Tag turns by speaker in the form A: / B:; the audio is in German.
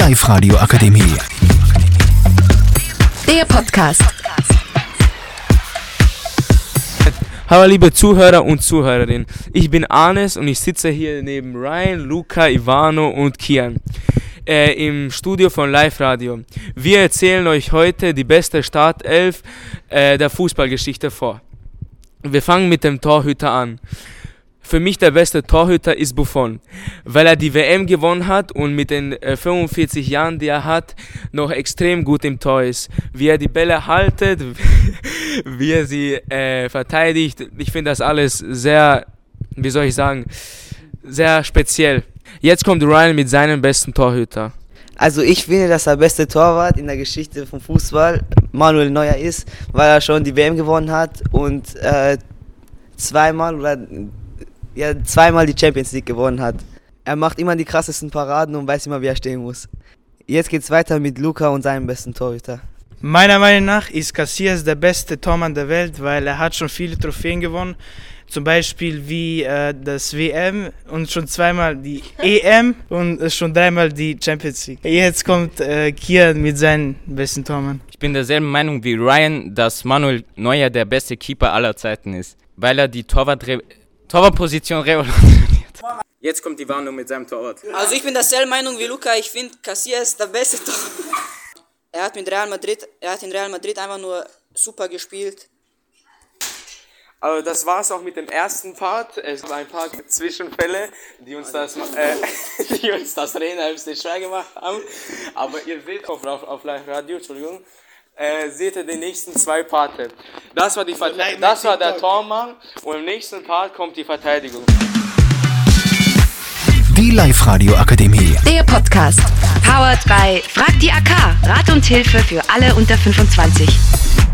A: Live-Radio Akademie.
B: Der Podcast.
C: Hallo liebe Zuhörer und Zuhörerinnen, ich bin Anes und ich sitze hier neben Ryan, Luca, Ivano und Kian äh, im Studio von Live Radio. Wir erzählen euch heute die beste Startelf äh, der Fußballgeschichte vor. Wir fangen mit dem Torhüter an. Für mich der beste Torhüter ist Buffon, weil er die WM gewonnen hat und mit den äh, 45 Jahren, die er hat, noch extrem gut im Tor ist. Wie er die Bälle haltet, wie er sie äh, verteidigt. Ich finde das alles sehr, wie soll ich sagen, sehr speziell. Jetzt kommt Ryan mit seinem besten Torhüter.
D: Also ich finde, dass der beste Torwart in der Geschichte vom Fußball Manuel Neuer ist, weil er schon die WM gewonnen hat und äh, zweimal oder ja, zweimal die Champions League gewonnen hat. Er macht immer die krassesten Paraden und weiß immer, wie er stehen muss. Jetzt geht's weiter mit Luca und seinem besten Torhüter.
E: Meiner Meinung nach ist Casillas der beste Tormann der Welt, weil er hat schon viele Trophäen gewonnen. Zum Beispiel wie äh, das WM und schon zweimal die EM und schon dreimal die Champions League. Jetzt kommt äh, Kian mit seinem besten Tormann.
F: Ich bin derselben Meinung wie Ryan, dass Manuel Neuer der beste Keeper aller Zeiten ist, weil er die Torwart Torwartposition revolutioniert.
C: Jetzt kommt die Warnung mit seinem Torwart.
G: Also ich bin derselben Meinung wie Luca, ich finde Casillas der beste Torwart. Er hat mit Real Madrid, er hat in Real Madrid einfach nur super gespielt.
C: Also das war's auch mit dem ersten Part. Es waren ein paar Zwischenfälle, die uns das, äh, die uns das Reden ein bisschen schwer gemacht haben. Aber ihr seht auf, auf, auf Live Radio, Entschuldigung, äh, seht ihr die nächsten zwei Parte. Das war, die Verte das war der Tormann und im nächsten Part kommt die Verteidigung.
A: Die Live-Radio Akademie.
B: Der Podcast. Powered by Frag die AK. Rat und Hilfe für alle unter 25.